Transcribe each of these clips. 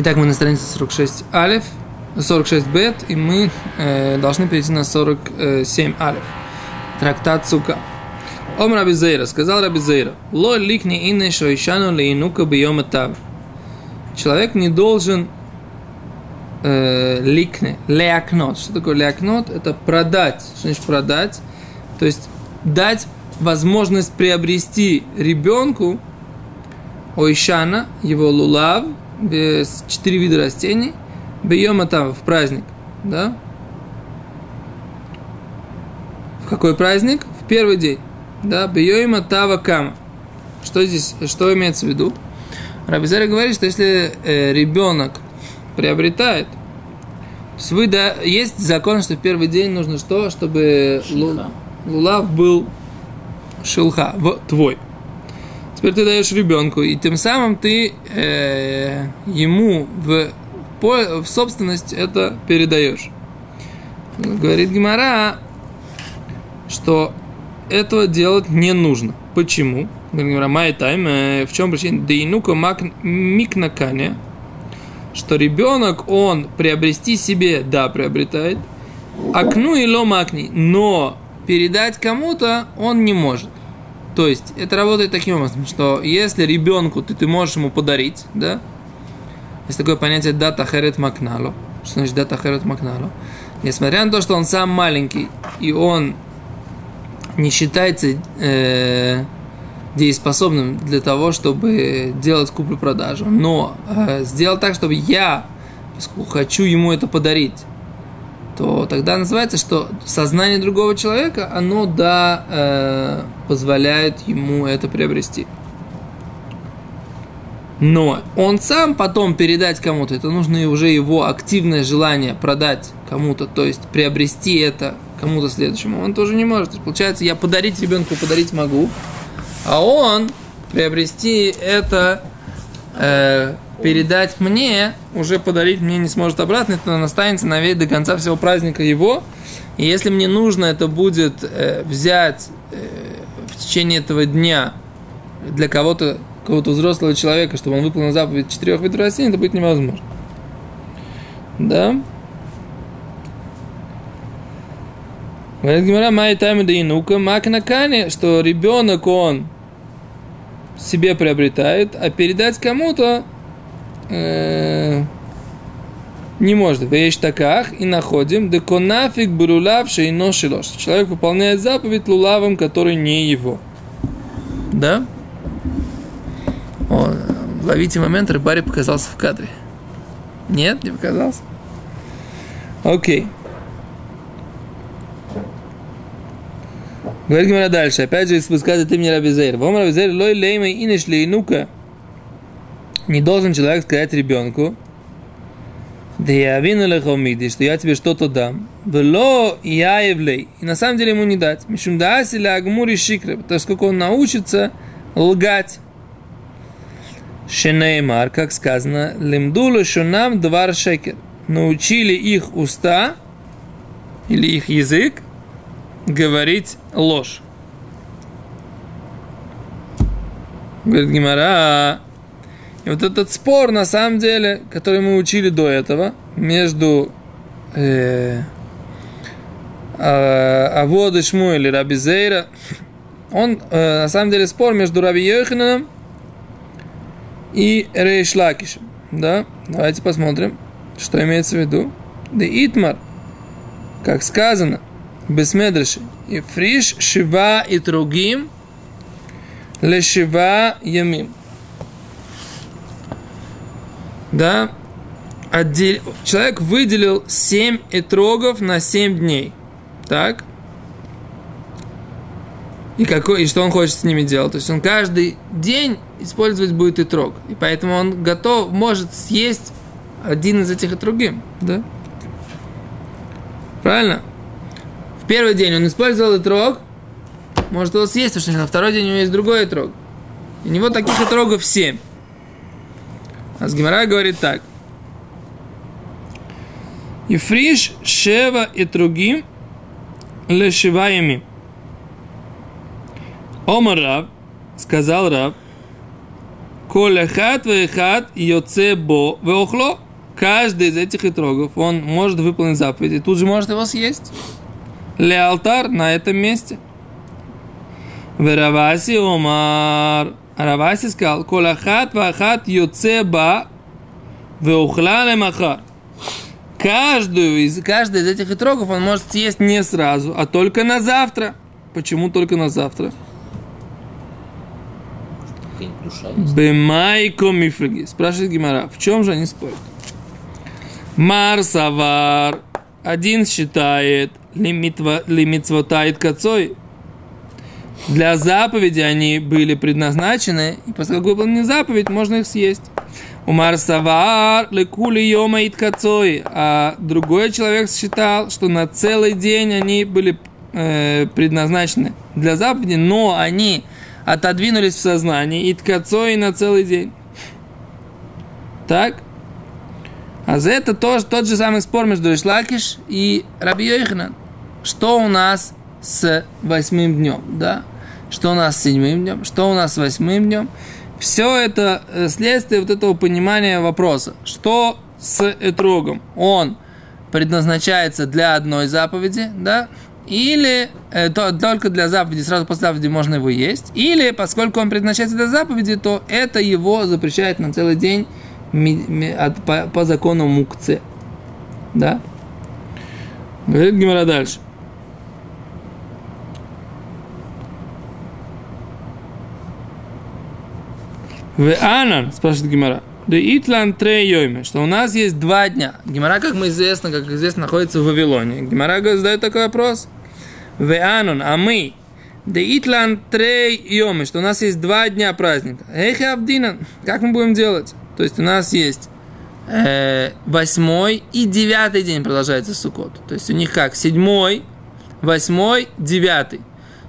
Итак, мы на странице 46 алиф, 46 бет, и мы э, должны перейти на 47 алиф. Трактат Сука. Ом Раби Зейра, сказал Раби Зейра, ло ликни инне шоишану лейнука бьем тав. Человек не должен э, ликне, леакнот. Что такое леакнот? Это продать. Что значит продать? То есть дать возможность приобрести ребенку ойшана, его лулав, четыре вида растений, бьем там в праздник, да? В какой праздник? В первый день, да? Бьем тава кама. Что здесь, что имеется в виду? Рабизари говорит, что если э, ребенок приобретает, то вы, да, есть закон, что в первый день нужно что, чтобы лулав был шелха, в, твой. Теперь ты даешь ребенку, и тем самым ты э, ему в, в собственность это передаешь. Говорит Гимара, что этого делать не нужно. Почему? Гимара, май тайм, э, в чем причина? Дейнука микнакане, что ребенок, он приобрести себе, да, приобретает, акну и ломакни, но передать кому-то он не может. То есть это работает таким образом, что если ребенку ты, ты можешь ему подарить, да, есть такое понятие дата херет макнало. Что значит дата херет макнало? Несмотря на то, что он сам маленький, и он не считается э, дееспособным для того, чтобы делать куплю-продажу, но э, сделал так, чтобы я, поскольку хочу ему это подарить, то тогда называется, что сознание другого человека, оно, да, э, позволяет ему это приобрести. Но он сам потом передать кому-то, это нужно уже его активное желание продать кому-то, то есть приобрести это кому-то следующему, он тоже не может. получается, я подарить ребенку подарить могу, а он приобрести это э, передать мне, уже подарить мне не сможет обратно, это он останется на весь до конца всего праздника его. И если мне нужно это будет э, взять э, в течение этого дня для кого-то, кого-то взрослого человека, чтобы он выполнил заповедь четырех видов растений, это будет невозможно. Да? Говорит Гимара, май тайм да инука, мак на кане, что ребенок он себе приобретает, а передать кому-то э, не может. Вещь таках и находим, да конафик бурулавший но шилош. Человек выполняет заповедь лулавом, который не его. Да? О, ловите момент, рыбарь показался в кадре. Нет, не показался? Окей. Говорит Гимара дальше. Опять же, высказывает имя Рабизейр. Вам Рабизейр лой леймей инеш нука не должен человек сказать ребенку, да я вину лехомиди, что я тебе что-то дам. Вело я явлей. И на самом деле ему не дать. Мишум дааси ля агмури шикры. Потому что он научится лгать. Шенеймар, как сказано, лимдулу шунам двар шекер. Научили их уста или их язык говорить ложь. Говорит Гимара, и вот этот спор, на самом деле, который мы учили до этого, между э, а, Авод Шму или Раби Зейра, он, э, на самом деле, спор между Раби Йохананом и Рейш Лакишем. Да? Давайте посмотрим, что имеется в виду. Да Итмар, как сказано, Бесмедраши, и фриш шива и другим лешива ямим да, отдел... человек выделил 7 этрогов на 7 дней. Так? И, какой, и что он хочет с ними делать? То есть он каждый день использовать будет итрог. И поэтому он готов, может съесть один из этих итрогим. Да? Правильно? Первый день он использовал итрог, может его съесть, потому что на второй день у него есть другой итрог. И у него таких итрогов 7. А Гимара говорит так. Ифриш шева и другим лешиваями. Омар Раб, сказал Раб, Колехат вехат йоцебо веохло. Каждый из этих итрогов, он может выполнить заповедь и тут же может его съесть. Ле алтар на этом месте. Вераваси Омар. Раваси сказал, Колахат вахат йоцеба веухла лемахар. Каждую из, каждый из этих итрогов он может съесть не сразу, а только на завтра. Почему только на завтра? Бемайко мифраги. Спрашивает Гимара, в чем же они спорят? Марсавар. Один считает лимитвотает кацой. Для заповеди они были предназначены, и поскольку выполнена заповедь, можно их съесть. Умар Савар лекули йома кацой. А другой человек считал, что на целый день они были э, предназначены для заповеди, но они отодвинулись в сознании и ткацой на целый день. Так? А за это тоже тот же самый спор между Ишлакиш и Раби Йоханан. Что у нас с восьмым днем, да? Что у нас с седьмым днем? Что у нас с восьмым днем? Все это э, следствие вот этого понимания вопроса. Что с этрогом? Он предназначается для одной заповеди, да? Или э, то, только для заповеди, сразу после заповеди можно его есть. Или, поскольку он предназначается для заповеди, то это его запрещает на целый день по, по закону мукце. Да? Говорит Гимара дальше. В Анан, спрашивает Гимара, да Итлан Трейойме, что у нас есть два дня. Гимара, как мы известно, как известно, находится в Вавилоне. Гимара задает такой вопрос. В Анон, а мы, да Итлан Трейойме, что у нас есть два дня праздника. Эх, Авдинан, как мы будем делать? То есть у нас есть э, восьмой и девятый день продолжается Суккот. То есть у них как? Седьмой, восьмой, девятый.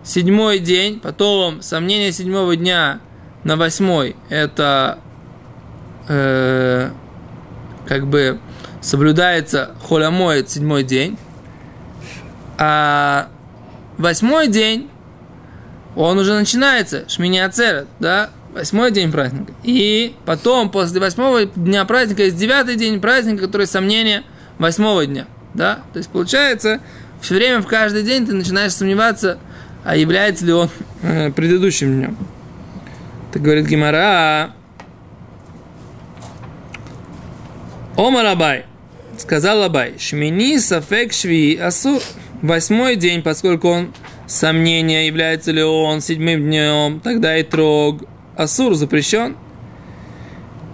Седьмой день, потом сомнение седьмого дня на восьмой это э, как бы соблюдается холямоид седьмой день, а восьмой день он уже начинается, шмини ацерет, да, восьмой день праздника. И потом, после восьмого дня праздника, есть девятый день праздника, который сомнение восьмого дня, да. То есть, получается, все время, в каждый день ты начинаешь сомневаться, а является ли он э, предыдущим днем. Так говорит Гимара. Омар Абай. Сказал Абай. Шмини сафек шви асу. Восьмой день, поскольку он сомнение, является ли он седьмым днем, тогда и трог асур запрещен.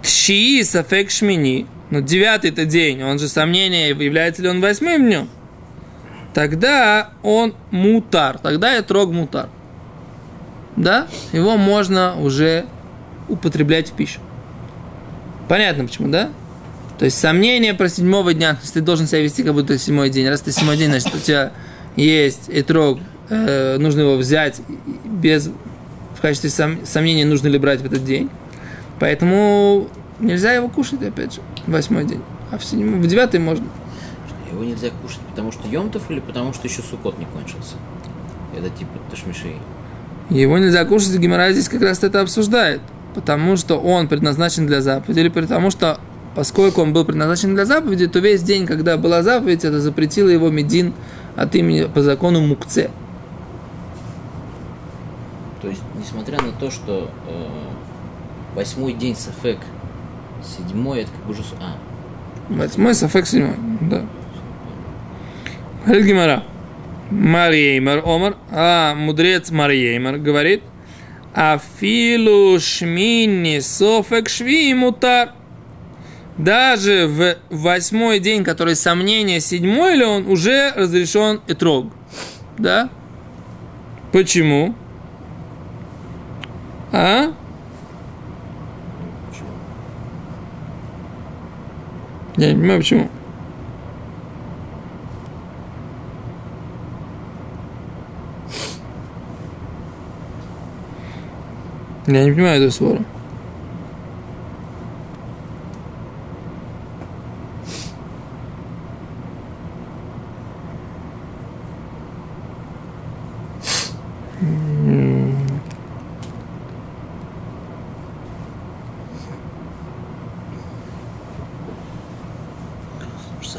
Тши сафек шмини. Но девятый это день, он же сомнение, является ли он восьмым днем. Тогда он мутар, тогда и трог мутар да, его можно уже употреблять в пищу. Понятно почему, да? То есть сомнение про седьмого дня, если ты должен себя вести, как будто седьмой день. Раз ты седьмой день, значит, у тебя есть этрог, э, нужно его взять без, в качестве сом, сомнения, нужно ли брать в этот день. Поэтому нельзя его кушать, опять же, восьмой день. А в, седьмой, в девятый можно. Его нельзя кушать, потому что Йомтов или потому что еще сукот не кончился? Это типа ташмишей. Его нельзя кушать, Гимара здесь как раз это обсуждает. Потому что он предназначен для заповеди, или потому что, поскольку он был предназначен для заповеди, то весь день, когда была заповедь, это запретило его Медин от имени по закону Мукце. То есть, несмотря на то, что э, восьмой день Сафек, седьмой это как бы уже... А. Восьмой Сафек, седьмой, да. Гимара. Марьеймер Омар, а мудрец Марьеймер говорит, Афилу шмини софек шви мутар. Даже в восьмой день, который сомнение, седьмой ли он, уже разрешен этрог. Да? Почему? А? Я не понимаю, почему. Я не понимаю эту свора.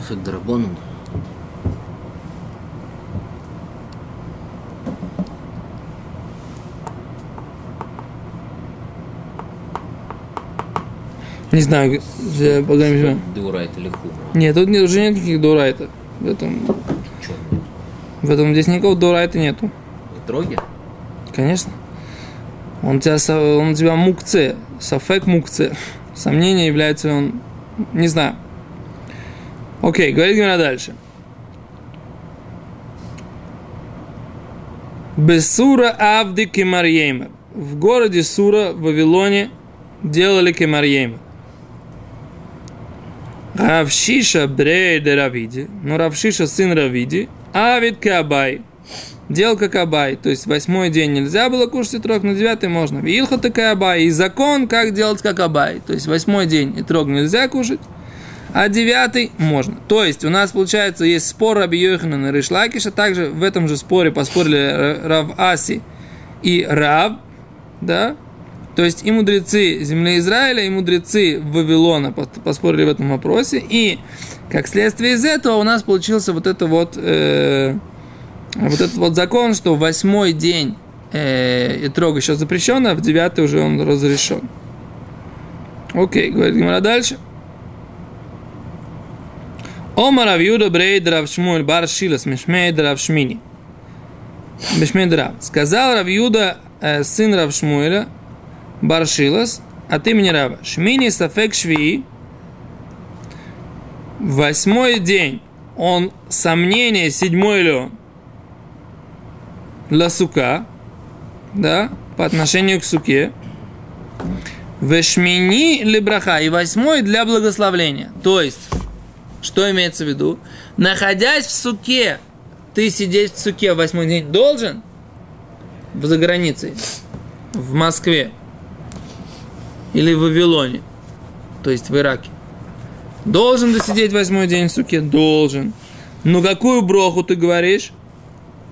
Сафек Дарабонан. Не знаю, погнали. Деурайт или хумра. Нет, тут нет, уже нет никаких дурайта. В этом, нет? в этом здесь никакого дурайта нету. В Троге? Конечно. Он, тебя, он у тебя мукце, сафек мукце. Сомнение является он, не знаю. Окей, говорит Гимара дальше. Бесура Авди Кемарьеймер. В городе Сура, в Вавилоне, делали Кемарьеймер. Равшиша Брейде Равиди. Ну, Равшиша сын Равиди. Авид Кабай. Делал как Абай, то есть восьмой день нельзя было кушать и трог, на девятый можно. Илха такая Абай, и закон, как делать как Абай. То есть восьмой день и трог нельзя кушать, а девятый можно. То есть у нас получается есть спор Раби Йоханана и Ришлакиша, также в этом же споре поспорили Ра- Рав Аси и Рав, да, то есть и мудрецы земли Израиля, и мудрецы Вавилона пос- поспорили в этом вопросе, и как следствие из этого у нас получился вот это вот э, вот этот вот закон, что восьмой день э, и трог еще запрещен, а в девятый уже он разрешен. Окей, говорит Гимара дальше. Омар Авьюда Брейд Рав Шмуэль Бар Шилас Мишмейд Рав Шмини. Мишмейд Рав. Сказал Равьюда, э, сын Рав Шмуэля, Бар Шилас, от имени Рава. Шмини Сафек Швии. Восьмой день. Он сомнение, седьмой ли он? Для сука, да, по отношению к суке. Вешмини либраха. И восьмой для благословления. То есть, что имеется в виду? Находясь в суке, ты сидеть в суке восьмой день должен? За границей. В Москве. Или в Вавилоне. То есть в Ираке. Должен ты сидеть восьмой день в суке? Должен. Ну какую броху ты говоришь?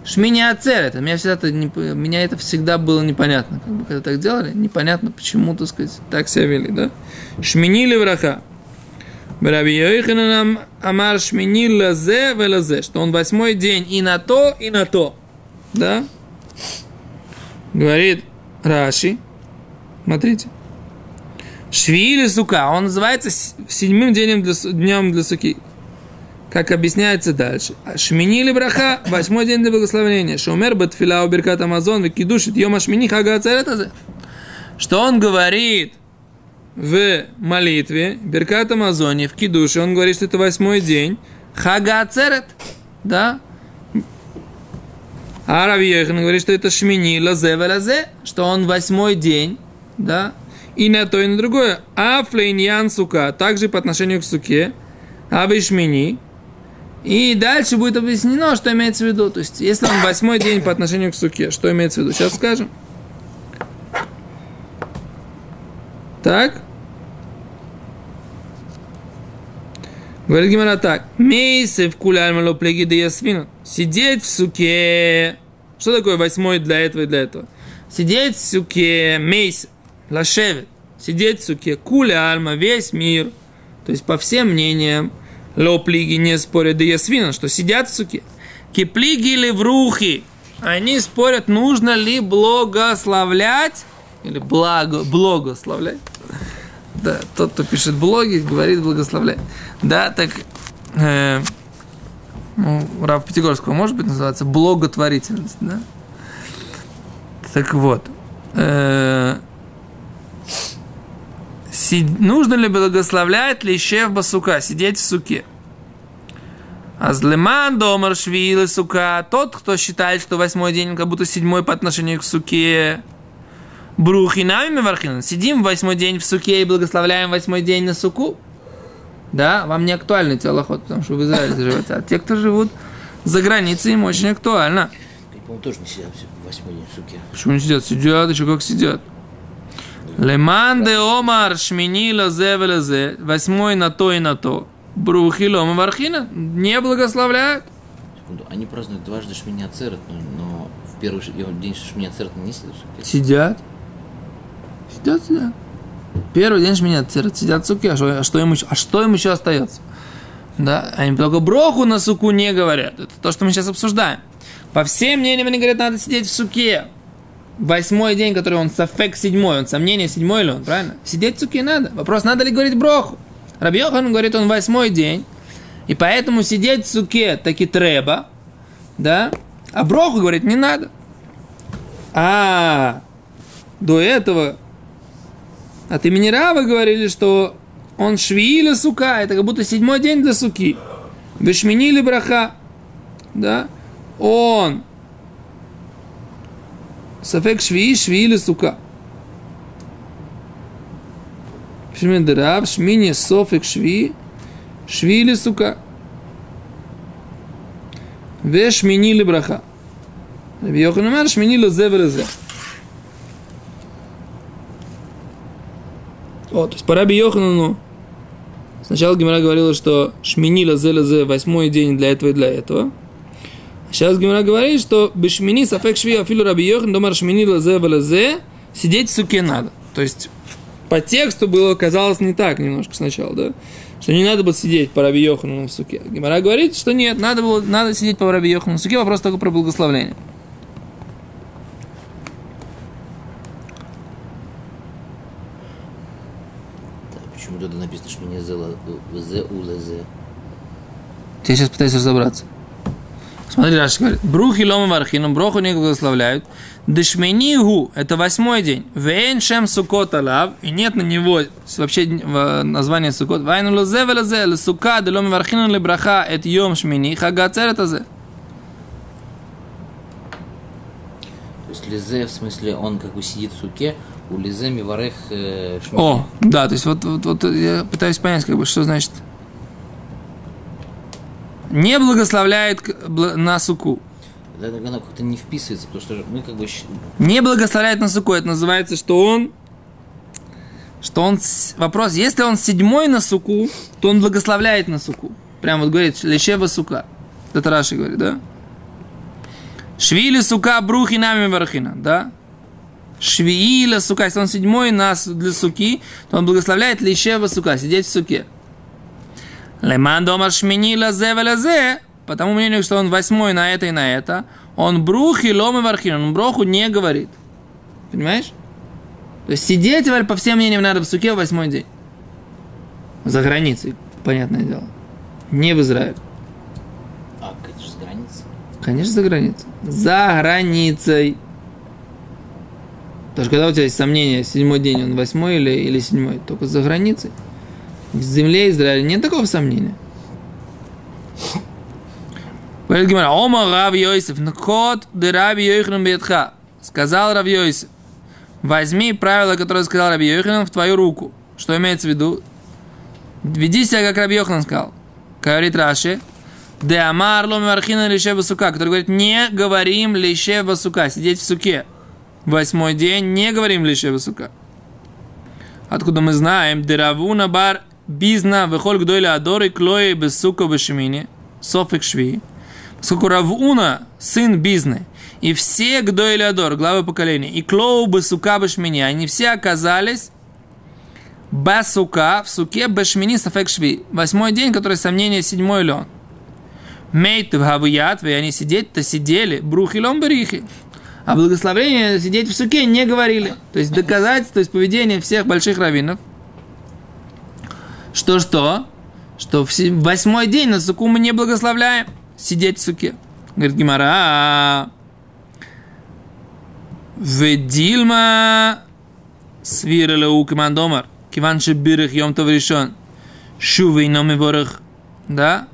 Шмини ацер, это меня всегда это не, меня это всегда было непонятно, как бы когда так делали, непонятно почему, так сказать, так себя вели, да? Шмини левраха. Раби Йоханан Амар Шмини лазе велазе, что он восьмой день и на то, и на то, да? Говорит Раши, смотрите, Швили сука, он называется седьмым днем для, днем для суки. Как объясняется дальше. Шмини или браха, восьмой день для благословения. Шумер батфила уберкат Амазон, викидушит йома шмини хага. Что он говорит в молитве, Беркат Амазоне, в Кидуше, он говорит, что это восьмой день. Хага ацерет, да? А Раби Йохан говорит, что это шмини лазе лазе, что он восьмой день, да? И на то, и на другое. А флейньян сука, также по отношению к суке. А шмини. И дальше будет объяснено, что имеется в виду. То есть, если он восьмой день по отношению к суке, что имеется в виду? Сейчас скажем. Так. Говорит Гимара так. Мейсы в плеги да ясвина. Сидеть в суке. Что такое восьмой для этого и для этого? Сидеть в суке. Мейс. Лашевет. Сидеть в суке. Куля альма. Весь мир. То есть, по всем мнениям, лоплиги не спорят да ясвина, что сидят в суке. Киплиги или врухи. Они спорят, нужно ли благословлять или благо, благословлять. Да, тот, кто пишет блоги, говорит благословлять. Да, так э, ну, Рав Пятигорского может быть называется благотворительность, да? Так вот. Э, нужно ли благословлять лишев басука, сидеть в суке? А злеман домар швилы сука, тот, кто считает, что восьмой день как будто седьмой по отношению к суке, Брухинами Мевархинан. Сидим восьмой день в суке и благословляем восьмой день на суку. Да, вам не актуальный телоход, потому что вы в Израиле живете. А те, кто живут за границей, им очень актуально. Ты, по-моему, тоже не сидят восьмой день в суке. Почему не сидят? Сидят, еще как сидят. Леман де омар шмини лазе велазе. Восьмой на то и на то. Брухилом вархина не благословляют. Секунду. Они празднуют дважды Шмини Ацерет, но, в первый день Шмини Ацерет не сидят. Сидят. Сидят, сидят. Первый день меня сидят в суке, а что, а что им еще, а что им еще остается? Да, они только броху на суку не говорят. Это то, что мы сейчас обсуждаем. По всем мнениям они говорят, надо сидеть в суке. Восьмой день, который он сафек седьмой, он сомнение седьмой ли он, правильно? Сидеть в суке надо. Вопрос, надо ли говорить броху? Рабьехан говорит, он восьмой день, и поэтому сидеть суке таки треба, да, а броху, говорит, не надо. А до этого от имени Рава говорили, что он швиили сука, это как будто седьмой день для суки. Вешминили браха, да, он Сафек шви, шви или сука. Шмидераб, шмини, софик, шви, шви или сука. Веш минили браха. Раби Йохан Умар шминили зеврезе. О, то есть по Раби Йоханану сначала Гимара говорила, что шмини лазе лазе. восьмой день для этого и для этого. Сейчас Гимара говорит, что бешмини сафек шви афилу Раби Йохан домар шмини лазе лазе сидеть в суке надо. То есть по тексту было казалось не так немножко сначала, да? Что не надо было сидеть по Раби Йохану в суке. Гимара говорит, что нет, надо было, надо сидеть по Раби Йохану в суке, вопрос только про благословление. Почему тогда написано, что мне зе у лезе? Я сейчас пытаюсь разобраться. Смотри, Раши говорит, брухи лома вархину, броху не благословляют. Дешменигу – это восьмой день. Вейн шем сукот алав, и нет на него вообще название сукот. Вайну лозе велезе, сука, де лома вархину ли браха, это йом шмини, хага церет азе. То есть лезе, в смысле, он как бы сидит в суке, у лезе миварех э, шмини. О, да, то есть вот, вот, вот я пытаюсь понять, как бы, что значит не благословляет на суку. Это оно как-то не вписывается, потому что мы как бы... Не благословляет на суку, это называется, что он... Что он... Вопрос, если он седьмой на суку, то он благословляет на суку. Прям вот говорит, лещева сука. Это Раши говорит, да? Швили сука брухи нами вархина, да? Швиила сука, если он седьмой нас для суки, то он благословляет лещева сука, сидеть в суке. Леман дома шмини лазе лазе, по тому мнению, что он восьмой на это и на это, он брух и ломы вархин, он броху не говорит. Понимаешь? То есть сидеть, по всем мнениям, надо в суке в восьмой день. За границей, понятное дело. Не в Израиле. А, же за границей? Конечно, за границей. За границей. Потому что когда у тебя есть сомнение, седьмой день он восьмой или, или седьмой, только за границей. В земле Израиля нет такого сомнения. Говорит Гимара, Ома Рав Йосиф, Нкот де Раби Йоханан Бетха. Сказал Рав Йосиф, возьми правило, которое сказал Раби Йоханан, в твою руку. Что имеется в виду? Веди себя, как Раби Йоханан сказал. Говорит Раши, де Амар Ломи Вархина Лише Басука, который говорит, не говорим Лише Басука, сидеть в суке. Восьмой день, не говорим Лише Басука. Откуда мы знаем, Деравуна бар Бизна выхоль гдойля адоры клои без сука бешмини, софик шви. Поскольку Равуна, сын Бизны, и все гдойли адор, главы поколения, и клоу бы сука бешмини, они все оказались басука в суке бешмини софик шви. Восьмой день, который сомнение седьмой лен. Мейт в гавуят, и они сидеть-то сидели, брухилом берихи. А благословение сидеть в суке не говорили. То есть доказательство из поведения всех больших раввинов – что-что? Что в восьмой день на суку мы не благословляем сидеть в суке. Говорит Гимара, Ведильма свирала у командомар. Киван шебирых йом то решен. Шувей номи ворох. Да?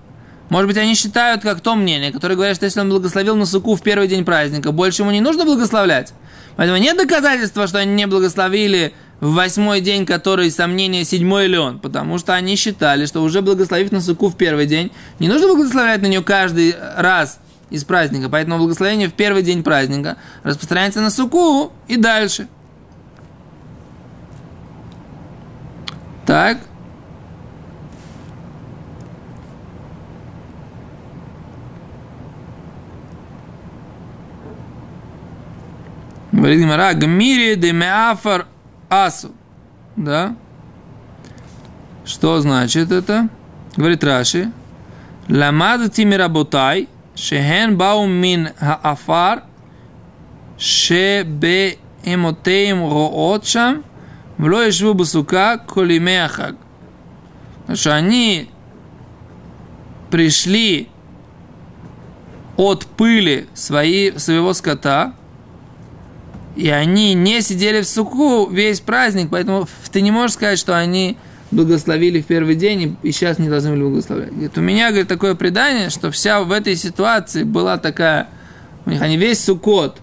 Может быть, они считают, как то мнение, которое говорят, что если он благословил на суку в первый день праздника, больше ему не нужно благословлять. Поэтому нет доказательства, что они не благословили в восьмой день, который сомнение седьмой ли он, потому что они считали, что уже благословив на суку в первый день, не нужно благословлять на нее каждый раз из праздника, поэтому благословение в первый день праздника распространяется на суку и дальше. Так. Говорит Гимара, Гмири де меафар асу. Да? Что значит это? Говорит Раши. Ламад тимиработай, шехен бау мин хаафар, шебе эмотеем роот шам, вло ешву басука колимеахаг. Что они пришли от пыли свои, своего скота, и они не сидели в суку весь праздник, поэтому ты не можешь сказать, что они благословили в первый день и сейчас не должны были благословлять. Говорит, у меня, говорит, такое предание, что вся в этой ситуации была такая, у них они весь сукот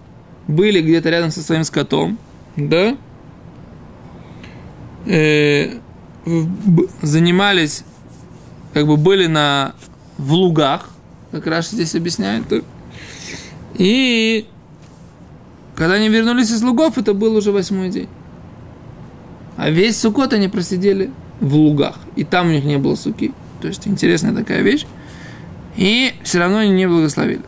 были где-то рядом со своим скотом, да, э, занимались, как бы были на, в лугах, как раз здесь объясняет, да? и когда они вернулись из лугов, это был уже восьмой день. А весь сукот они просидели в лугах. И там у них не было суки. То есть интересная такая вещь. И все равно они не благословили.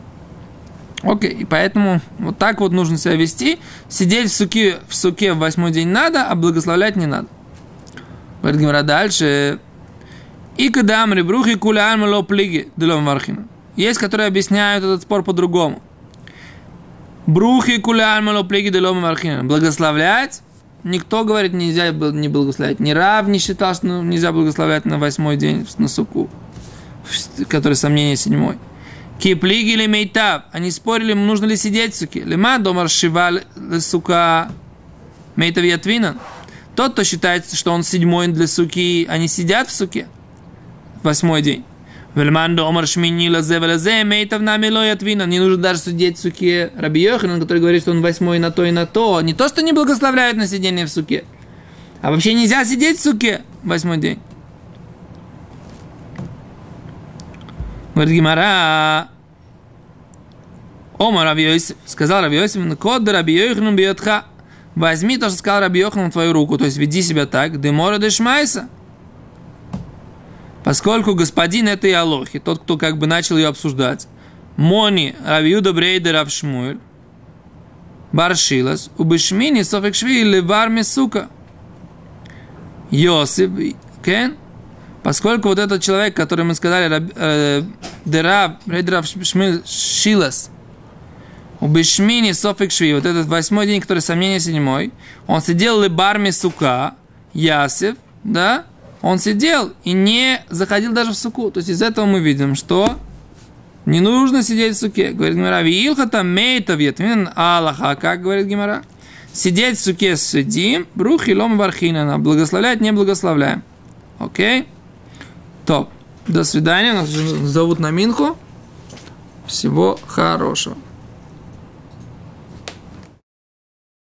Окей, и поэтому вот так вот нужно себя вести. Сидеть в суке, в суке в восьмой день надо, а благословлять не надо. Говорит Гимара дальше. И когда амрибрухи куля альмало плиги делом мархина. Есть, которые объясняют этот спор по-другому. Брухи куля альмало плиги делом мархина. Благословлять Никто, говорит, нельзя не благословлять. Ни Рав не считал, что нельзя благословлять на восьмой день на суку, который сомнение седьмой. Киплиги или мейтав. Они спорили, нужно ли сидеть в суке. Лема домар шиваль сука мейтав ятвинан. Тот, кто считает, что он седьмой для суки, они сидят в суке. Восьмой день. Вельман домар шмини лазе велазе мейтав нами лоят вина. Не нужно даже судить в суке Раби Йоханан, который говорит, что он восьмой на то и на то. Не то, что не благословляют на сидение в суке. А вообще нельзя сидеть в суке восьмой день. Говорит Гимара, Ома Раби Йосиф, сказал Раби Йосиф, код Раби Йоханан бьетха. Возьми то, что сказал Раби Йоханан в твою руку, то есть веди себя так, демора дешмайса. Поскольку господин этой Алохи, тот, кто как бы начал ее обсуждать, Мони Равиуда Брейдер Равшмуэль, Баршилас, Софекшви Левар Месука. Йосиф, Кен, поскольку вот этот человек, который мы сказали, э, Дерав, Брейдер Шилас, Убешмини Софекшви, вот этот восьмой день, который сомнение седьмой, он сидел Лебар Месука, Ясев, да, он сидел и не заходил даже в суку. То есть из этого мы видим, что не нужно сидеть в суке. Говорит Гимара, вилхата мейта вьетмин аллаха. Как говорит Гимара? Сидеть в суке сидим, брух и лом бархинана. Благословлять не благословляем. Окей? Топ. До свидания. Нас зовут на Минху. Всего хорошего.